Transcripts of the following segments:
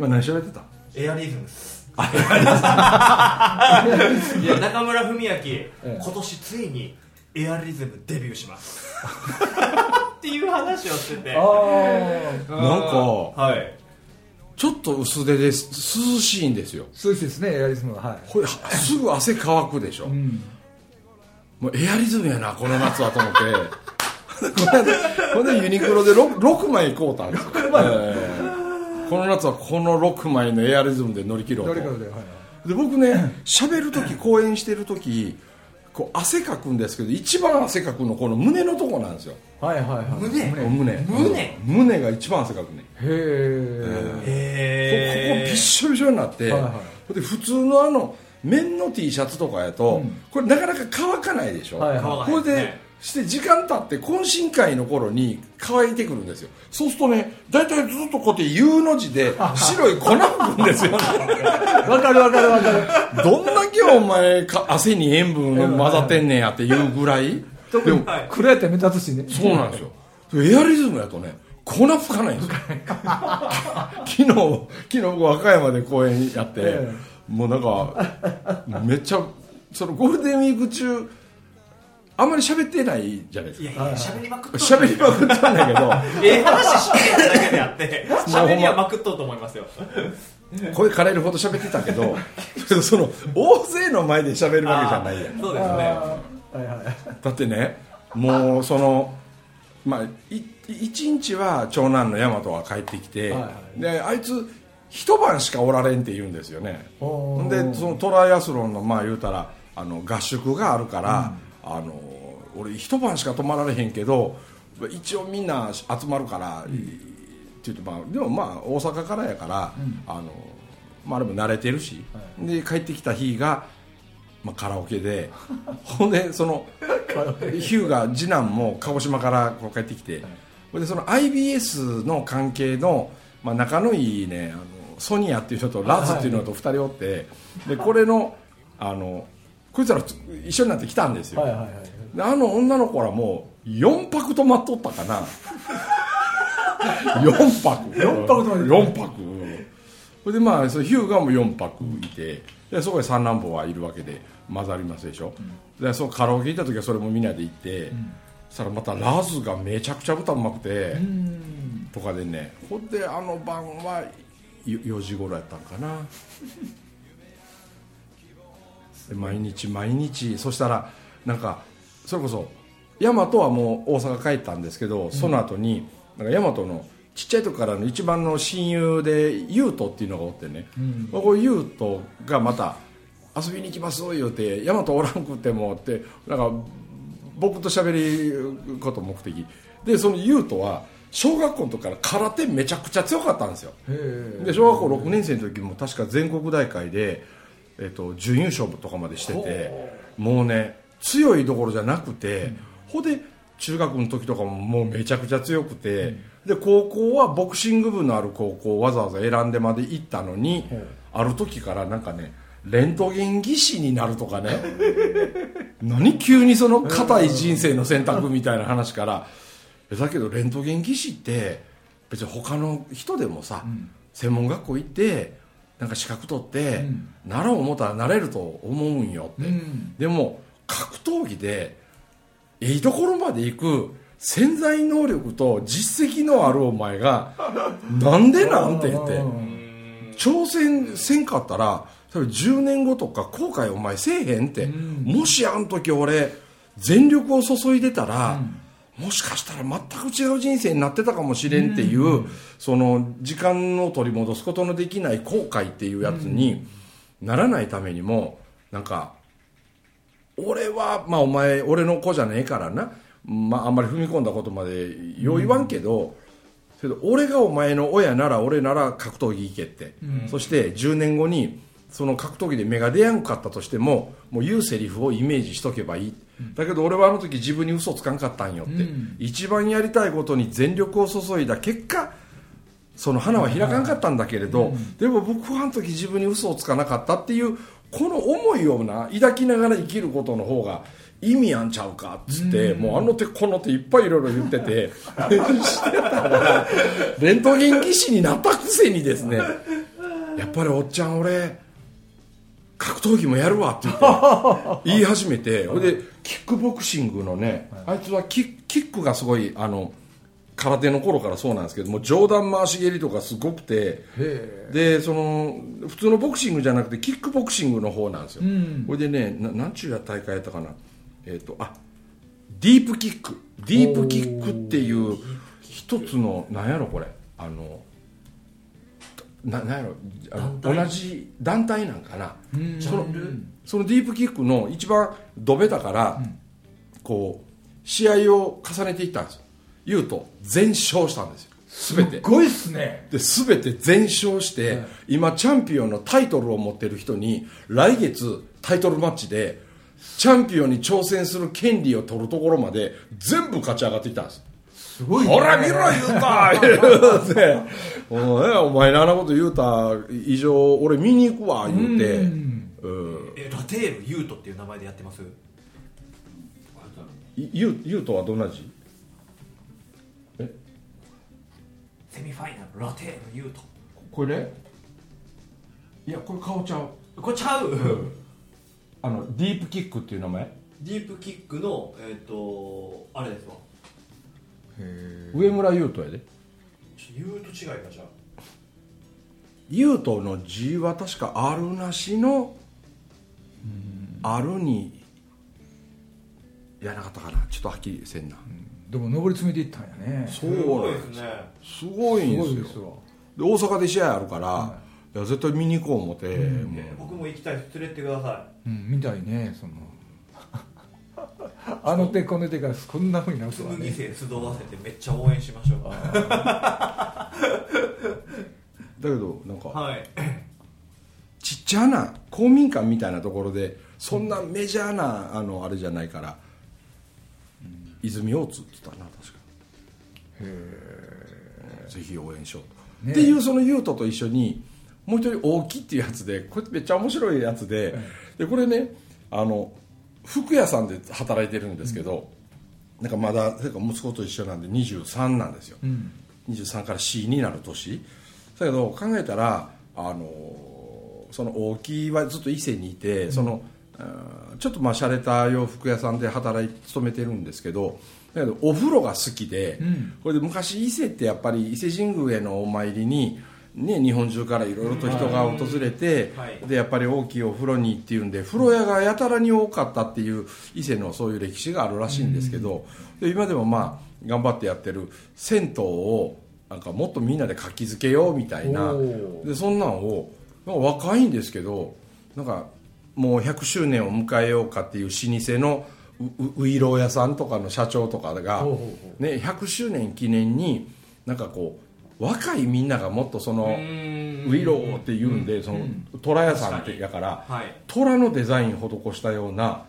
今何喋ってた？エアリズムス。いや中村文明、今年ついにエアリズムデビューします。っていう話をしてて。あなんかはい。ちょっと薄手です涼しいんですよ。そうですねエアリズムがはい。これすぐ汗乾くでしょ、うん。もうエアリズムやなこの夏はと思って。この間この間ユニクロで 6, 6枚買うたんですよ、えーこの夏はこの6枚のエアリズムで乗り切ろうとではいで僕ね 喋る時講演してる時こう汗かくんですけど一番汗かくのこの胸のとこなんですよ。はいはいはい。胸？胸。胸。胸？胸が一番汗かくねへえこここびっへしょびしょになって、はいはい。で普通のあの綿の T シャツとかやと、これなかなか乾かないでしょ、はいはい。これで、ねして時間経って懇親会の頃に乾いてくるんですよ。そうするとね大体ずっとこうやって U の字で白い粉吹くんですよ。ね わかるわかるわかる。どんだけお前か汗に塩分混ざってんねんやっていうぐらい。でもはい暗やったら目立つしね。そうなんですよ。エアリズムやとね粉吹かないんですよ。昨日昨日僕和歌山で公演やって、え。もうなんかめっちゃそのゴールデンウィーク中あんまり喋ってないじゃないですか。いやいや、喋りまくっとる喋りまくったんだけど。ええ話してるだけであって、喋りはまくっとると思いますよ。声枯れるほど喋ってたけど その大勢の前で喋るわけじゃないやん。そうですね。あーはいはいだってねもうそのまあい一日は長男の大和が帰ってきて、はいはであいつ一晩しかおられんって言うんですよね。でそのトライアスロンのまあ言うたらあの合宿があるから、あの俺一晩しか泊まられへんけど一応みんな集まるから、って言ってまあでもまあ大阪からやから、あのまああれも慣れてるし、で帰ってきた日が、まあ、カラオケで ほんでそのヒューが次男も鹿児島からこう帰ってきて、ほんでその IBS の関係の、まあ、仲のいいねあのソニアっていう人とラズっていうのと2人おって、でこれのあのこいつら一緒になって来たんですよ、はいはいはいであの女の子らもう4泊泊まっとったかな。4泊4泊泊まって4泊それでまあそのヒューガも4泊いてでそこで三男坊はいるわけで混ざりますでしょ、でそのカラオケ行った時はそれもみんなで行って、そしたらまたラズがめちゃくちゃ歌うまくて、とかでね。ほんであの晩は4時頃やったんかな。で毎日毎日そしたらなんかそれこそ大和はもう大阪帰ったんですけど、その後になんか大和のちっちゃい時からの一番の親友で優斗っていうのがおってね、まあこう優斗がまた遊びに行きます言うて大和おらんくてもってなんか僕と喋ること目的。でその優斗は小学校の時から空手めちゃくちゃ強かったんですよ。へで小学校6年生の時も確か全国大会で、えっと、準優勝とかまでしててもうね強いどころじゃなくて、ほんで中学の時とかももうめちゃくちゃ強くて、で高校はボクシング部のある高校をわざわざ選んでまで行ったのに、ある時からなんかねレントゲン技師になるとかね 何急にその硬い人生の選択みたいな話からえだけどレントゲン技師って別に他の人でもさ、専門学校行ってなんか資格取って、なろう思ったらなれると思うんよって、うん。でも格闘技でいいところまで行く潜在能力と実績のあるお前がなんでなんて言って挑戦せんかったら多分10年後とか後悔お前せえへんって、もしあの時俺全力を注いでたら、もしかしたら全く違う人生になってたかもしれんっていう、その時間を取り戻すことのできない後悔っていうやつにならないためにもなんか俺はまあお前俺の子じゃねえからな、まあ、あんまり踏み込んだことまでよう言わんけど、けど俺がお前の親なら俺なら格闘技行けって、そして10年後にその格闘技で目が出やんかったとしてももう言うセリフをイメージしとけばいい、だけど俺はあの時自分に嘘つかんかったんよって、うん。一番やりたいことに全力を注いだ結果その花は開かんかったんだけれど、でも僕はあの時自分に嘘をつかなかったっていうこの思いをな抱きながら生きることの方が意味あんちゃうかっつって、もうあの手この手いっぱいいろいろ言っててしてたらレントゲン技師になったくせにですねやっぱりおっちゃん俺格闘技もやるわって言って言い始めてほいでキックボクシングのねあいつはキッキックがすごいあの空手の頃からそうなんですけども上段回し蹴りとかすごくてへでその普通のボクシングじゃなくてキックボクシングの方なんですよ、ん。これでねななんちゅうや大会やったかな。えっ、とあディープキック。ディープキックっていう一つのなんやろこれ。あのななんやろあの同じ団体なんかな、うん。ジャンル？そのディープキックの一番ドベタから、こう試合を重ねていったんですよ言うと全勝したんですよ。全て。すごいっすね。で全て全勝して、はい今チャンピオンのタイトルを持ってる人に来月タイトルマッチでチャンピオンに挑戦する権利を取るところまで全部勝ち上がっていったんです。すごいね。ほら見ろ言うた言うておいお前のあんなこと言うた以上俺見に行くわ言うて。うん。うん。えラテールユートっていう名前でやってます？いゆうゆうとはどんな字？セミファイナルラテールユート。これ？ねいやこれ顔ちゃう。これちゃう、あのディープキックっていう名前？ディープキックのえっ、とあれですわ。へ上村優斗やで。ちょユート違いがじゃあ。優斗の字は確かあるなしのあるにやらなかったかな。ちょっとはっきりせんな、でも上り詰めていったんやね。そうすごないんですねすごいんですよ。で大阪で試合あるから、、はい。や絶対見に行こう思って、もう。え僕も行きたいです。連れてってくださうんみたいねその。あの手この手がこんなふうになるとは紬ね生集わせてめっちゃ応援しましょう。だけどなんか、はい。ちっちゃな公民館みたいなところでそんなメジャーなあのあれじゃないから、泉大津って言ったな確か。ぜひ応援しようと、ね。っていうその優斗と一緒にもう一人大木っていうやつでこれめっちゃ面白いやつで,、でこれねあの服屋さんで働いてるんですけど、なんかまだてか息子と一緒なんで23なんですよ、うん。23から C になる年。だけど考えたらあのその大木はずっと伊勢にいて、そのあーちょっとまあ洒落た洋服屋さんで働い勤めてるんですけどだけどお風呂が好きで、うん。これで昔伊勢ってやっぱり伊勢神宮へのお参りに、ね、日本中からいろいろと人が訪れて、はい。でやっぱり大きいお風呂にっていうんで風呂屋がやたらに多かったっていう伊勢のそういう歴史があるらしいんですけど、で今でもまあ頑張ってやってる銭湯をなんかもっとみんなで活気づけようみたいな。でそんなんをなんか若いんですけどなんかもう100周年を迎えようかっていう老舗のううういろう屋さんとかの社長とかが、ね、100周年記念になんかこう若いみんながもっとそのウイローって言うんでその虎屋さんってやからはい。虎のデザイン施したような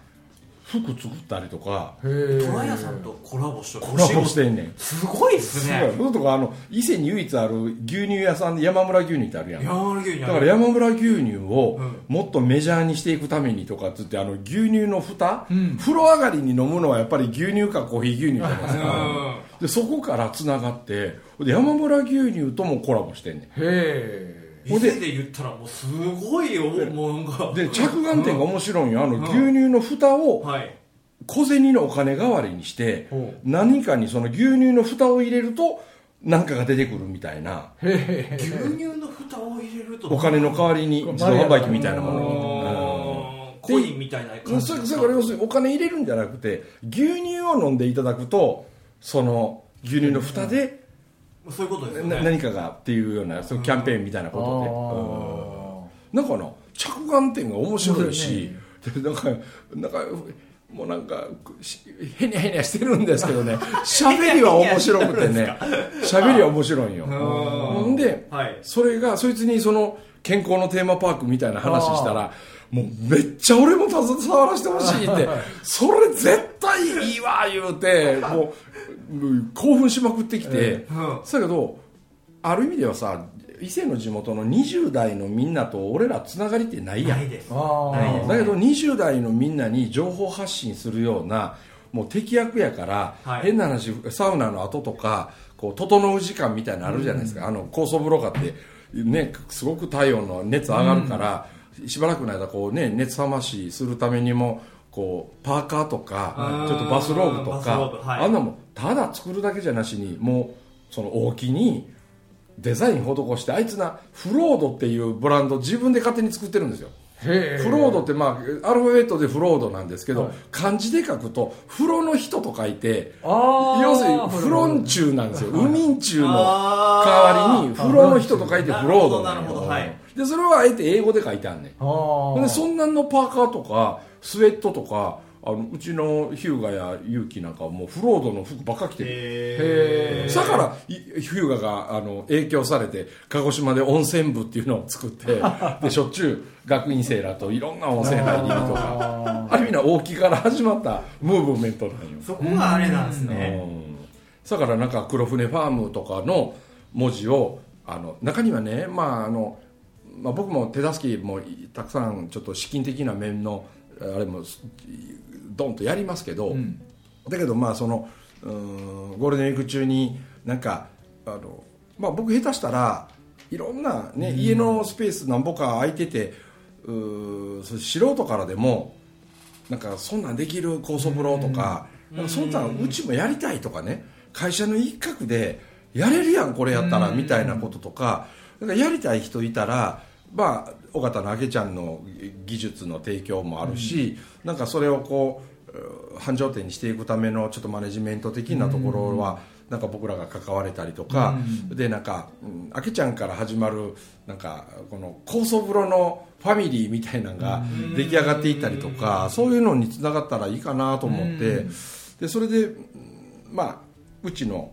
服作ったりとかへえトラヤさんとコラボしてる。コラボしてんねん。すごいっすすごいね僕とかあの伊勢に唯一ある牛乳屋さんで山村牛乳ってあるやん。山村牛乳だから山村牛乳をうん。もっとメジャーにしていくためにとかっつってあの牛乳の蓋、うん。風呂上がりに飲むのはやっぱり牛乳かコーヒー牛乳じゃないですかうでそこからつながってで山村牛乳ともコラボしてんねへえ伊勢で言ったらもうすごいよもうなんかんで着眼点が面白いんよ。あの牛乳の蓋をはい。小銭のお金代わりにしてほ何かにその牛乳の蓋を入れると何かが出てくるみたいな。牛乳の蓋を入れるとお金の代わりに自動販売機みたいなもの。コインみたいなうん感じそそれから要するにお金入れるんじゃなくて牛乳を飲んでいただくとその牛乳の蓋でそういうことですよなね何かがっていうようなそういうキャンペーンみたいなことで、うん。なんかな着眼点が面白いし、でなんかなんかもうなんかしへにゃへにゃしてるんですけどね。喋りは面白くてね。喋りは面白いんよ。ほん。で、はい。それがそいつにその健康のテーマパークみたいな話したらもうめっちゃ俺も携わらせてほしいって。それ絶対いいわ言うてもううん興奮しまくってきて、うん。だけどある意味ではさ伊勢の地元の20代のみんなと俺らつながりってないやん。ないです。だけど20代のみんなに情報発信するようなもう敵役やから、はい。変な話サウナの後とかこう整う時間みたいなのあるじゃないですか、あの高層風呂かってねすごく体温の熱上がるから、しばらくの間こうね熱冷ましするためにもこうパーカーとかうんちょっとバスローブとか、はい。あんなもんただ作るだけじゃなしにもうその大きにデザイン施してあいつなフロードっていうブランド自分で勝手に作ってるんですよ。フロードってまあアルファベットでフロードなんですけど、はい。漢字で書くと風呂の人と書いて要するにフロンチューなんですよ。海ん中の代あーわりに風呂の人と書いてフロードなるほどでそれはあえて英語で書いてあんねん。でそんなんのパーカーとかスウェットとかあのうちのヒューガやユウキなんかはもうフロードの服ばっか着てる。だからいヒューガがあの影響されて鹿児島で温泉部っていうのを作って でしょっちゅう学院生らといろんな温泉入りにとか。あある意味では大木から始まったムーブメントなんよ、そこがあれなんですね。うん。だからなんか黒船ファームとかの文字をあの中にはね、まああのまあ、僕も手助けもたくさんちょっと資金的な面のあれもドンとやりますけど、ん。だけどまあそのうーんゴールデンウィーク中になんかあの、まあ、僕下手したらいろんな、ね家のスペースなんぼか空いててう素人からでもなんかそんなんできる高層風呂とか,、なんかそんなんうちもやりたいとかね会社の一角でやれるやんこれやったらみたいなこととかなんかやりたい人いたらまあ尾形のあけちゃんの技術の提供もあるし、なんかそれをこうう繁盛店にしていくためのちょっとマネジメント的なところは、なんか僕らが関われたりとか、でなんか、うん、あけちゃんから始まるなんかこの高層風呂のファミリーみたいなのが出来上がっていったりとか、そういうのにつながったらいいかなと思って、でそれで、うんまあうちの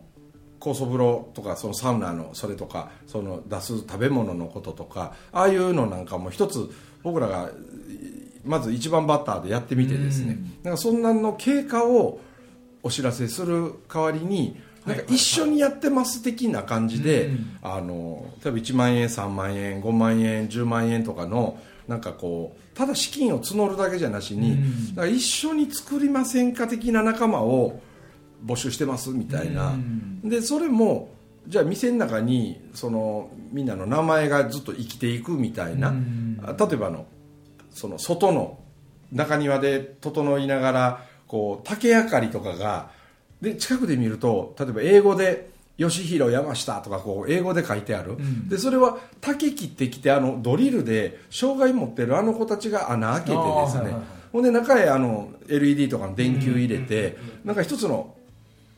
高層風呂とかそのサウナのそれとかその出す食べ物のこととかああいうのなんかも一つ僕らがまず一番バッターでやってみてですね、なんかそんなんの経過をお知らせする代わりになんか一緒にやってます的な感じで、あの例えば1万円3万円5万円10万円とかのなんかこうただ資金を募るだけじゃなしに、一緒に作りませんか的な仲間を募集してますみたいな、でそれもじゃあ店の中にそのみんなの名前がずっと生きていくみたいな、あ例えばあのその外の中庭で整いながらこう竹あかりとかがで近くで見ると例えば英語で「吉弘山下」とかこう英語で書いてある、でそれは竹切ってきてあのドリルで障害持ってるあの子たちが穴開けてですね、ほんで中へあの LED とかの電球入れて、なんか一つの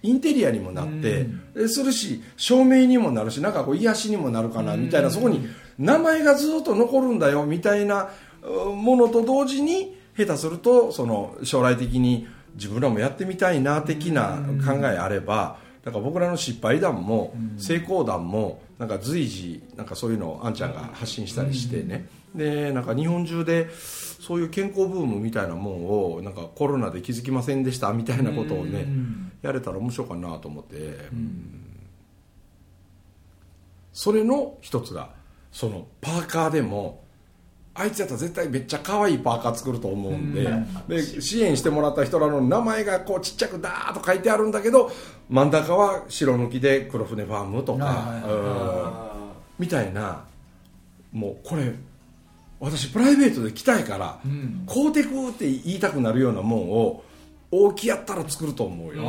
インテリアにもなって、でするし照明にもなるしなんかこう癒しにもなるかなみたいな、そこに名前がずっと残るんだよみたいなうものと同時に下手するとその将来的に自分らもやってみたいな的な考えあれば、だから僕らの失敗談も成功談もなんか随時なんかそういうのをあんちゃんが発信したりしてね、でなんか日本中でそういう健康ブームみたいなもんをなんかコロナで気づきませんでしたみたいなことをね、やれたら面白いかなと思って、それの一つがそのパーカーでもあいつやったら絶対めっちゃ可愛いパーカー作ると思うんで,、で支援してもらった人らの名前がこうちっちゃくダーッと書いてあるんだけど真ん中は白抜きで黒船ファームとか、みたいなもうこれ私プライベートで来たいから、ん。買うてくって言いたくなるようなもんを大きやったら作ると思うよ、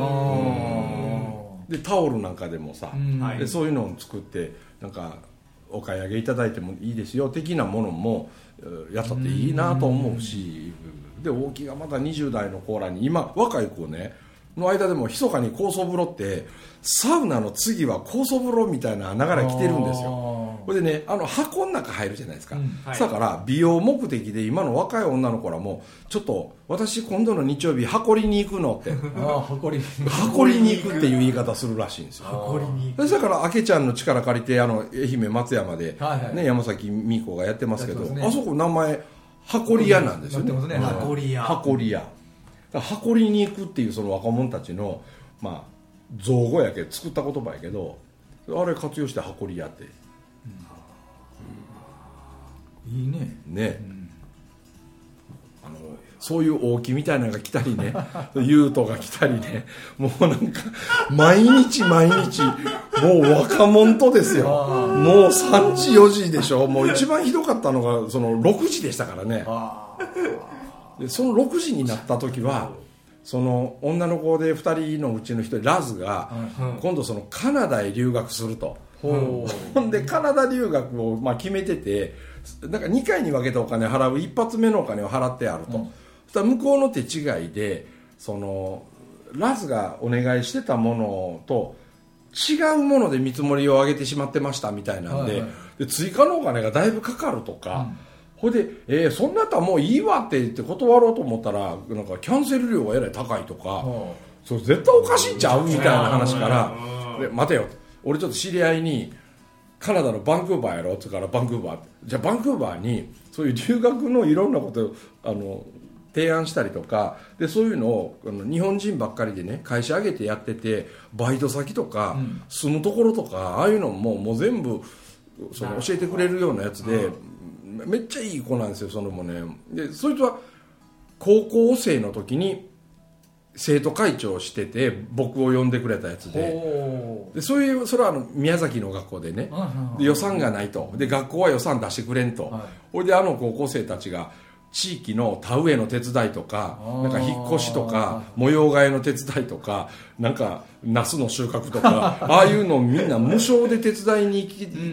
あでタオルなんかでもさ、うん。はい。でそういうのを作ってなんかお買い上げいただいてもいいですよ的なものもえーやったっていいなと思うしで大木がまだ20代の子らに今若い子ねの間でも密かに酵素風呂ってサウナの次は酵素風呂みたいな流れ来てるんですよ。よこれでねあの箱の中入るじゃないですか、うん。はい。だから美容目的で今の若い女の子らもちょっと私今度の日曜日箱りに行くのって。ああ誇り箱りに行くっていう言い方するらしいんですよ。誇りにだから明ちゃんの力借りてあの愛媛松山で、はいはい。ね、山崎美子がやってますけどね。あそこ名前箱り屋なんですよ箱り屋。箱り屋だから箱りに行くっていうその若者たちのまあ造語やけど作った言葉やけどあれ活用して箱り屋って。いいね。ね、あのそういう大木みたいなのが来たりね 優斗が来たりねもうなんか毎日毎日もう若者とですよ。もう3時4時でしょ。もう一番ひどかったのがその6時でしたからね。あでその6時になった時はその女の子で2人のうちの1人ラズが今度そのカナダへ留学すると。ほほんでカナダ留学をまあ決めててなんか2回に分けたお金払う一発目のお金を払ってあると、うん。そしたら向こうの手違いでそのラズがお願いしてたものと違うもので見積もりを上げてしまってましたみたいなんで,、はいはい。で追加のお金がだいぶかかるとか、ほいで、えーそんなったらもういいわって言って断ろうと思ったらなんかキャンセル料がえらい高いとか、ほそれ絶対おかしいんちゃうみたいな話からうん。で待てよ。俺ちょっと知り合いにカナダのバンクーバーやろって言うからバンクーバー。じゃあバンクーバーにそういう留学のいろんなことをあの提案したりとかでそういうのをあの日本人ばっかりでね会社上げてやっててバイト先とか、うん。住むところとかああいうのももう全部その教えてくれるようなやつでめっちゃいい子なんですよそれもね。でそいつは高校生の時に生徒会長をしてて僕を呼んでくれたやつうで。ほでそういうそれはあの宮崎の学校でね。うで予算がないと。で学校は予算出してくれんと、はい。ほいであの高校生たちが地域の田植えの手伝いとかなんか引っ越しとか模様替えの手伝いとかなんかナスの収穫とか ああいうのをみんな無償で手伝いに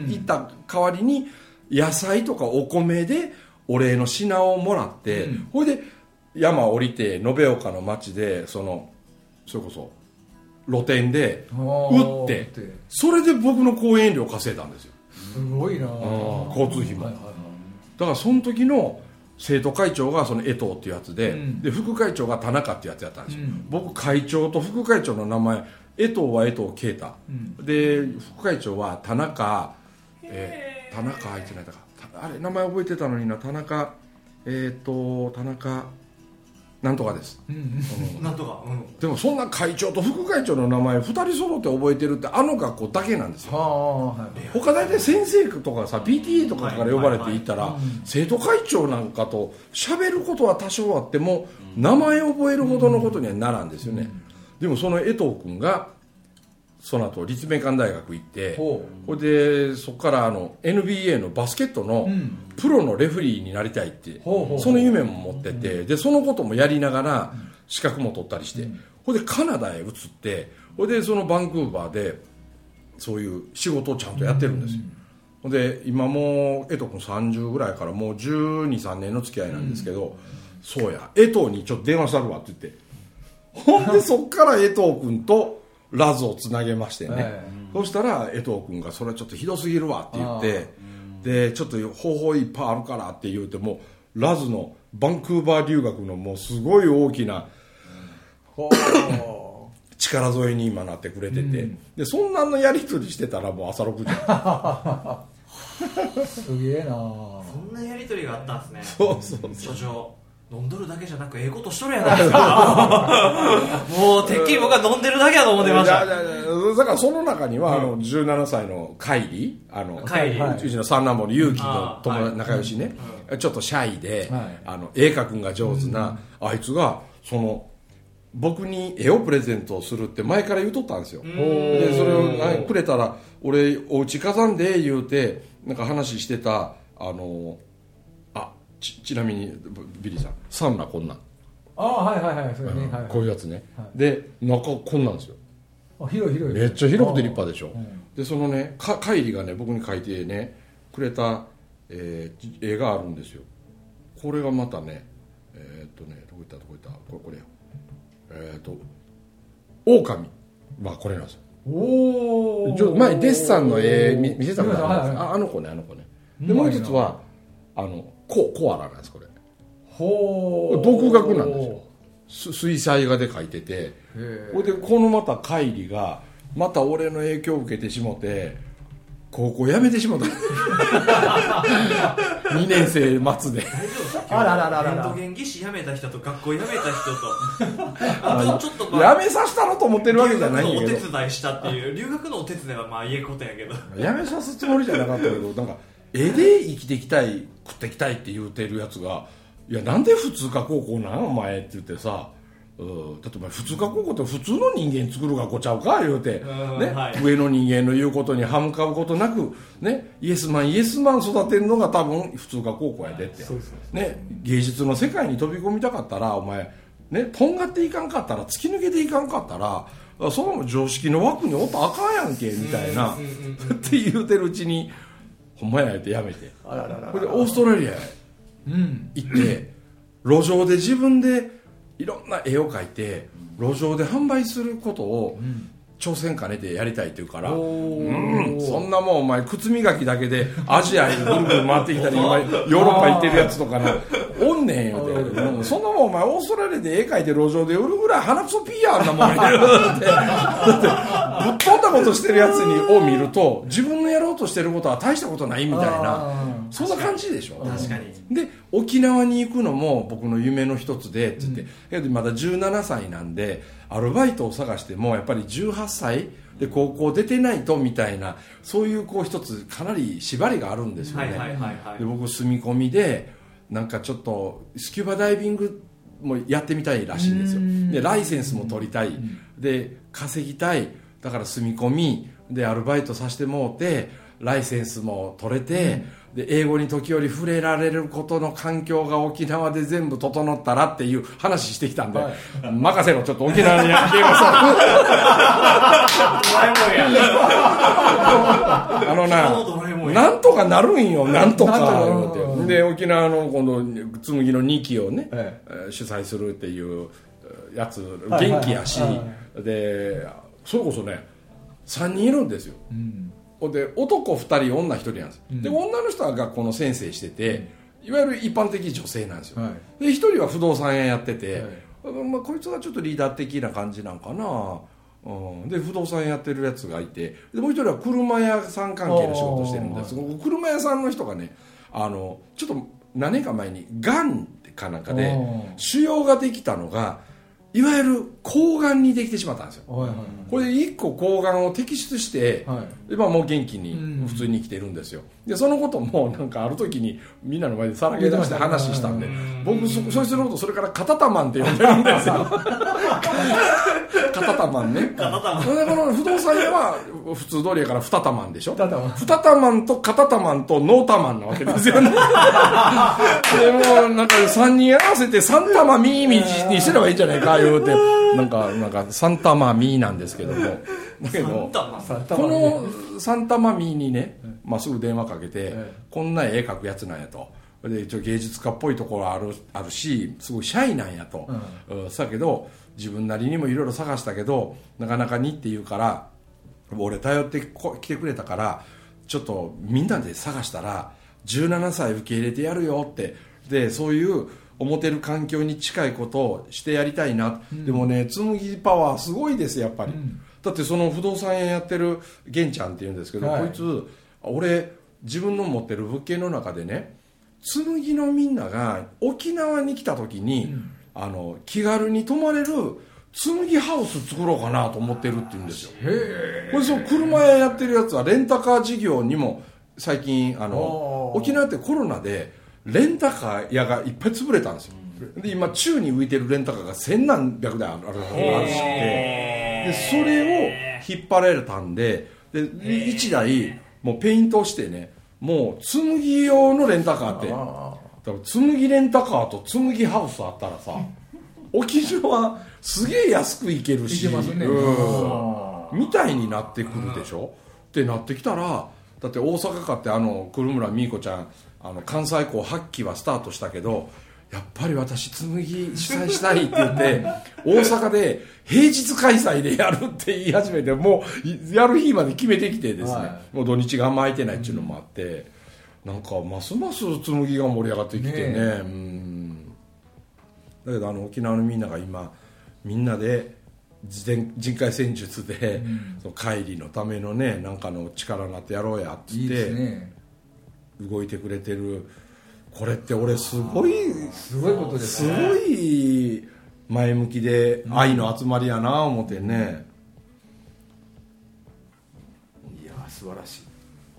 行った代わりに野菜とかお米でお礼の品をもらって、うん。ほいで山降りて延岡の町でそのそれこそ露店でほう打ってそれで僕の講演料稼いだんですよ。すごいな交通費も。はいはいはい。だからその時の生徒会長がその江藤っていうやつで,、うん。で副会長が田中っていうやつやったんですよ、うん。僕会長と副会長の名前江藤は江藤啓太、うん。で副会長は田中、えー田中あいつないだか。たあれ名前覚えてたのにな。田中えっ、と田中なんとかです、うん。うんうんなんとか。うん。でもそんな会長と副会長の名前2人揃って覚えてるってあの学校だけなんですよ。はい。他大体先生とかさ PTA とかから呼ばれて行ったら、はいはいはい。うん生徒会長なんかと喋ることは多少あっても、名前覚えるほどのことにはならんですよね、でもその江藤君がその後立命館大学行ってほでそこからあの NBA のバスケットのうん。プロのレフェリーになりたいって、その夢も持ってて、でそのこともやりながら資格も取ったりして、ほいでカナダへ移ってほいでそのバンクーバーでそういう仕事をちゃんとやってるんですよ、ほんで今もう江藤君30ぐらいからもう1 2 3年の付き合いなんですけど、そうや江藤にちょっと電話したるわって言って。ほんでそっから江藤君とラズをつなげましてね、えそしたら江藤君が「それはちょっとひどすぎるわ」って言ってでちょっと方法いっぱいあるからって言うてもうラズのバンクーバー留学のもうすごい大きなほ力添えに今なってくれてて、でそんなんのやり取りしてたらもう朝6時。う すげえなそんなやりとりがあったんですね。そうそう。所長飲んどるだけじゃなくええことしとるやないですか。もうてっきり僕は飲んでるだけだと思ってました。だからその中には、あの17歳のカイリあのうちの三男坊の勇気の友はい仲良しね、ちょっとシャイで、はい。あの絵描くんが上手な、あいつがその僕に絵をプレゼントするって前から言うとったんですよ、でそれをあくれたら俺お家飾んで言うてなんか話してたあのあちちなみにビリーさんサウナこんなん、ああはいはいはいそれね。はいこういうやつね、はい。で中こんなんですよ。あ広い広い。めっちゃ広くて立派でしょ、うん。でそのねか帰りがね僕に書いてねくれた、えー絵があるんですよ。これがまたねえーっとねどこ行ったどこ行った？これこれよえーっと狼。はこれなんですよ。おおちょ前デッサンの絵見見せたことあるんですああの子ねあの子ね。でもう一つはあのココアラなんですこれ。ほう。独学なんですよ。す水彩画で描いてて。ほいでこのまた海里がまた俺の影響を受けてしもて高校辞めてしもた。2年生末で。あららららら。レントゲン技師辞めた人と学校辞めた人とあとちょっとまあ辞めさせたろと思ってるわけじゃないんやけど。留学のお手伝いしたっていう留学のお手伝いはまあ言えことやけど。辞めさすつもりじゃなかったけどなんか絵で生きていきたい食っていきたいって言うてるやつが「いやなんで普通科高校なんお前」って言ってさうんだってお前普通科高校って普通の人間作る学校ちゃうか言うて、うんねはい。上の人間の言うことに歯向かうことなく、ね、イエスマンイエスマン育てるのが多分普通科高校やでって、ね、芸術の世界に飛び込みたかったらお前、ね、とんがっていかんかったら突き抜けていかんかったらその常識の枠におったらあかんやんけみたいな。って言うてるうちにほんまやってやめて。あらららこれでオーストラリアへ。うん。行って路上で自分でいろんな絵を描いて路上で販売することを挑戦兼ねてやりたいって言うから、おうん、そんなもんお前靴磨きだけでアジアへぐるぐる回ってきたり今ヨーロッパ行ってるやつとかなおんねんよって、うんそんなもんお前オーストラリアで絵描いて路上で売るぐらい鼻くそピーやあんなもんやって。だってぶっ飛んだことしてるやつにを見ると自分のやろうとしてることは大したことないみたいなあそんな感じでしょ。確かに。で沖縄に行くのも僕の夢の一つでって言って、けどまだ17歳なんでアルバイトを探してもやっぱり18歳で高校出てないとみたいなそういうこう一つかなり縛りがあるんですよね、はいはいで僕住み込みでなんかちょっとスキューバダイビングもやってみたいらしいんですよ。でライセンスも取りたい。で稼ぎたい。だから住み込み。でアルバイトさせてもうてライセンスも取れて、で英語に時折触れられることの環境が沖縄で全部整ったらっていう話してきたんで、はい。任せろちょっと沖縄に。消えまさあのな昨日ドラえもんや。なんとかなるんよなんとか。で沖縄のこの紬の2期をね、ええー主催するっていうえーやつはい元気やし、はい。はでそれこそね3人いるんですよ。うんで男2人女1人なんです、で女の人は学校の先生してて、いわゆる一般的女性なんですよ、はい。で1人は不動産屋やってて、はい。まあ、こいつがちょっとリーダー的な感じなんかな、うん、で不動産やってるやつがいてでもう1人は車屋さん関係の仕事してるんです。車屋さんの人がねあのちょっと何年か前にがんかなんかで腫瘍ができたのがいわゆる抗がんにできてしまったんですよ。はいはいこれで1個抗がんを摘出して、はい。今もう元気にうん。普通に生きてるんですよ。でそのことも なんかある時にみんなの前でさらけ出して話したんで僕そそいつのことそれからカタタマンって呼んでるんですよ。カタタマンね。カタタマン。それでこの不動産屋は普通通りやから二タマンでしょ。二タタマンとカタタマンとノータマンなわけですよね。でもうなんか3人合わせてサンタマミーミーにすればいいんじゃないか言うてなんかなんかサンタマミーなんですけども。だけどこのサンタマミーにね、まあ、すぐ電話かけて、えこんな絵描くやつなんやと。で一応芸術家っぽいところあるあるしすごいシャイなんやと、うん、だけど自分なりにもいろいろ探したけどなかなかにって言うから俺頼ってこ来てくれたからちょっとみんなで探したら17歳受け入れてやるよって。でそういう思ってる環境に近いことをしてやりたいな、でもね紬パワーすごいですやっぱり、だってその不動産屋やってる玄ちゃんっていうんですけど、はい。こいつ俺自分の持ってる物件の中でね紬のみんなが沖縄に来た時に、あの気軽に泊まれる紬ハウス作ろうかなと思ってるって言うんですよ。へこれその車屋やってるやつはレンタカー事業にも最近あの沖縄ってコロナでレンタカー屋がいっぱい潰れたんですよ。で今宙に浮いてるレンタカーが千何百台あるあるあるしくて。でそれを引っ張られたんでで1台もうペイントしてねもう紬用のレンタカーってだから紬レンタカーと紬ハウスあったらさ 沖縄すげえ安く行けるし行けますね。うん。みたいになってくるでしょ？ってなってきたらだって大阪かってあの久留村美衣子ちゃんあの関西校8期はスタートしたけどやっぱり私紬主催したいって言って 大阪で平日開催でやるって言い始めてもういやる日まで決めてきてですね、はもう土日があんま空いてないっていうのもあって、なんかますます紬が盛り上がってきてね。ねうん。だけどあの沖縄のみんなが今みんなで人海戦術で、その帰りのためのねなんかの力になってやろうやっつっていいですね動いてくれてる。これって俺すごいすごいことですすねごい前向きで愛の集まりやな思ってね、いや素晴らしい。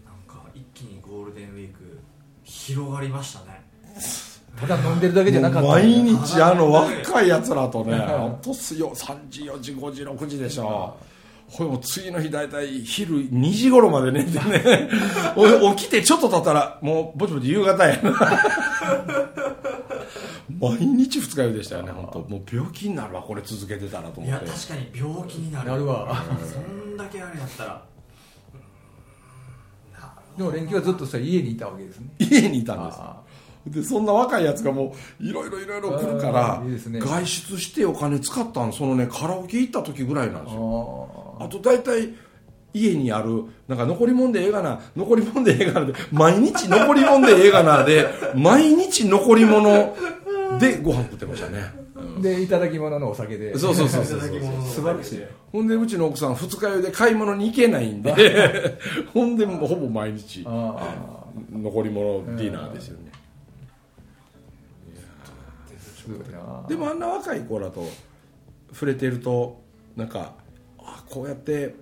なんか一気にゴールデンウィーク広がりましたね。ただ飲んでるだけじゃなかったもう毎日あの若いやつらとね本当すよ3時4時5時6時でしょこれもう次の日大体昼2時頃まで寝てね。お起きてちょっと経ったらもうぼちぼち夕方やな。毎日二日酔いでしたよね本当。もう病気になるわこれ続けてたらとい思って。や確かに病気になるなるわ。そんだけあれやったら。でも連休はずっとさ家にいたわけですね。家にいたんです。あでそんな若いやつがもういろいろいろいろ来るから外出してお金使ったんそのねカラオケ行った時ぐらいなんですあよああと大体家にあるなんか残りもんでええがな残りもんでええがなで毎日残りもんでええがなで毎日残り物でご飯食ってましたね。でいただき物のお酒で。そうそうそうそう素晴らしい。ほんでうちの奥さん二日酔いで買い物に行けないんでほんでほぼ毎日あ残り物ディナーですよね。でもあんな若い子らと触れてるとなんかあこうやって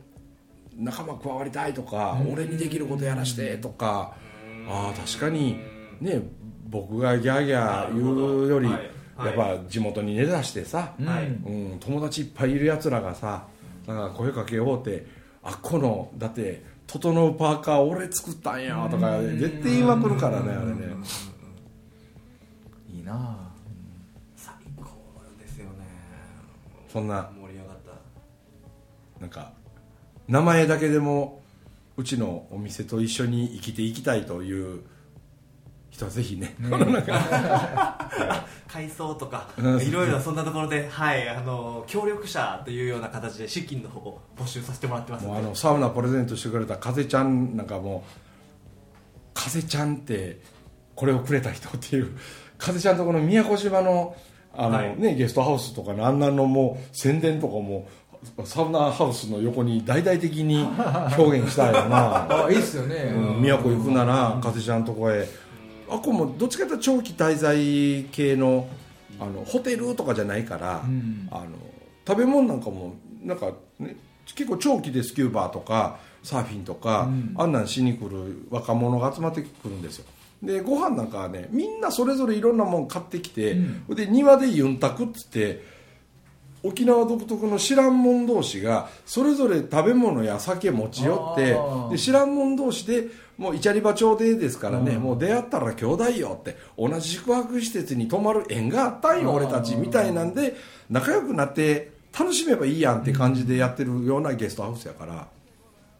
仲間加わりたいとか、俺にできることやらしてとか、ああ確かにね僕がギャーギャー言うより、やっぱ地元に根ざしてさ、うんはい。うん、友達いっぱいいるやつらがさなんか声かけようってあっこのだって「整うパーカー俺作ったんや」とか絶対言いまくるからねあれね。いいな最高ですよね。そんななんか名前だけでもうちのお店と一緒に生きていきたいという人はぜひね改装とかうん。いろいろそんなところで、はい、あの協力者というような形で資金の方を募集させてもらってますあのサウナプレゼントしてくれた風ちゃんなんかもう風ちゃんってこれをくれた人っていう風ちゃんとこの宮古島のあの、はい。ね、ゲストハウスとかのあんなのも宣伝とかもサウナハウスの横に大々的に 表現したいよな。あいいっすよね、うん宮古行くなら風ちゃんとこへ。あこもどっちかというと長期滞在系のあのホテルとかじゃないから、うん。あの食べ物なんかもなんか、ね、結構長期でスキューバーとかサーフィンとか、うん。あんなんしに来る若者が集まってくるんですよ。でご飯なんかはねみんなそれぞれいろんなもん買ってきて、うん。で庭でユンタクっつって沖縄独特の知らん者同士がそれぞれ食べ物や酒持ち寄ってで知らん者同士でもうイチャリバ町でですからね、うん。もう出会ったら兄弟よって同じ宿泊施設に泊まる縁があったんよ俺たちみたいなんで仲良くなって楽しめばいいやんって感じでやってるようなゲストハウスやから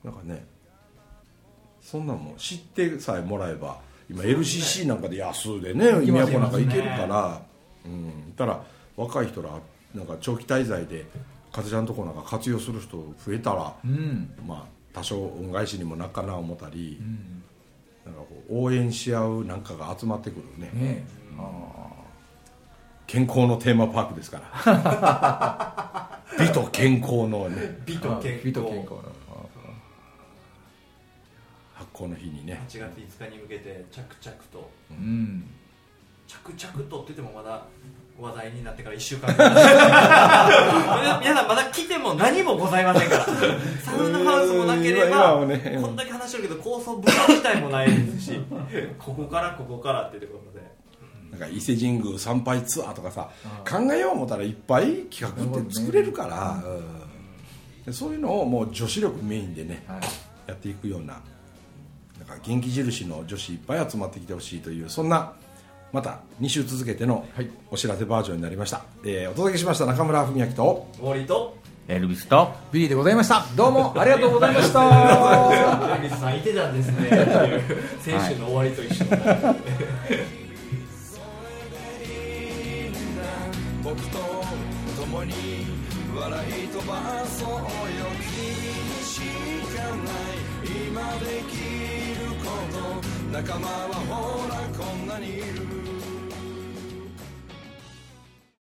なんかねそんなんも知ってさえもらえば今 LCC なんかで安でね都なんか行けるから、うん、たら若い人らなんか長期滞在で風ちゃんとこなんか活用する人増えたら、うん。まあ多少恩返しにもなっかな思ったり、うん。なんかこう応援し合うなんかが集まってくるね。ね健康のテーマパークですから。美と健康のね。美と健康。美と健康の。発行の日にね。8月5日に向けて着々と。うん。着々とって言ってもまだ話題になってから1週間 皆さんまだ来ても何もございませんから。サウナハウスもなければ、はねこんだけ話してるけど高層部屋自体もないですし。ここからここからっていうことで。なんか伊勢神宮参拝ツアーとかさあ考えよう思ったらいっぱい企画って作れるから、うん。でそういうのをもう女子力メインでねはい。やっていくようななんか元気印の女子いっぱい集まってきてほしいというそんなまた2週続けてのはい。お知らせバージョンになりました、えーお届けしました中村文明と終わりとエルビスとビリーでございました。どうも ありがとうございました。水さんいてたんですね。ってい。う先週の終わりと一緒。の、僕と共に笑い飛ばそうよ。君にしかない。今できること仲間はほらこんなにいる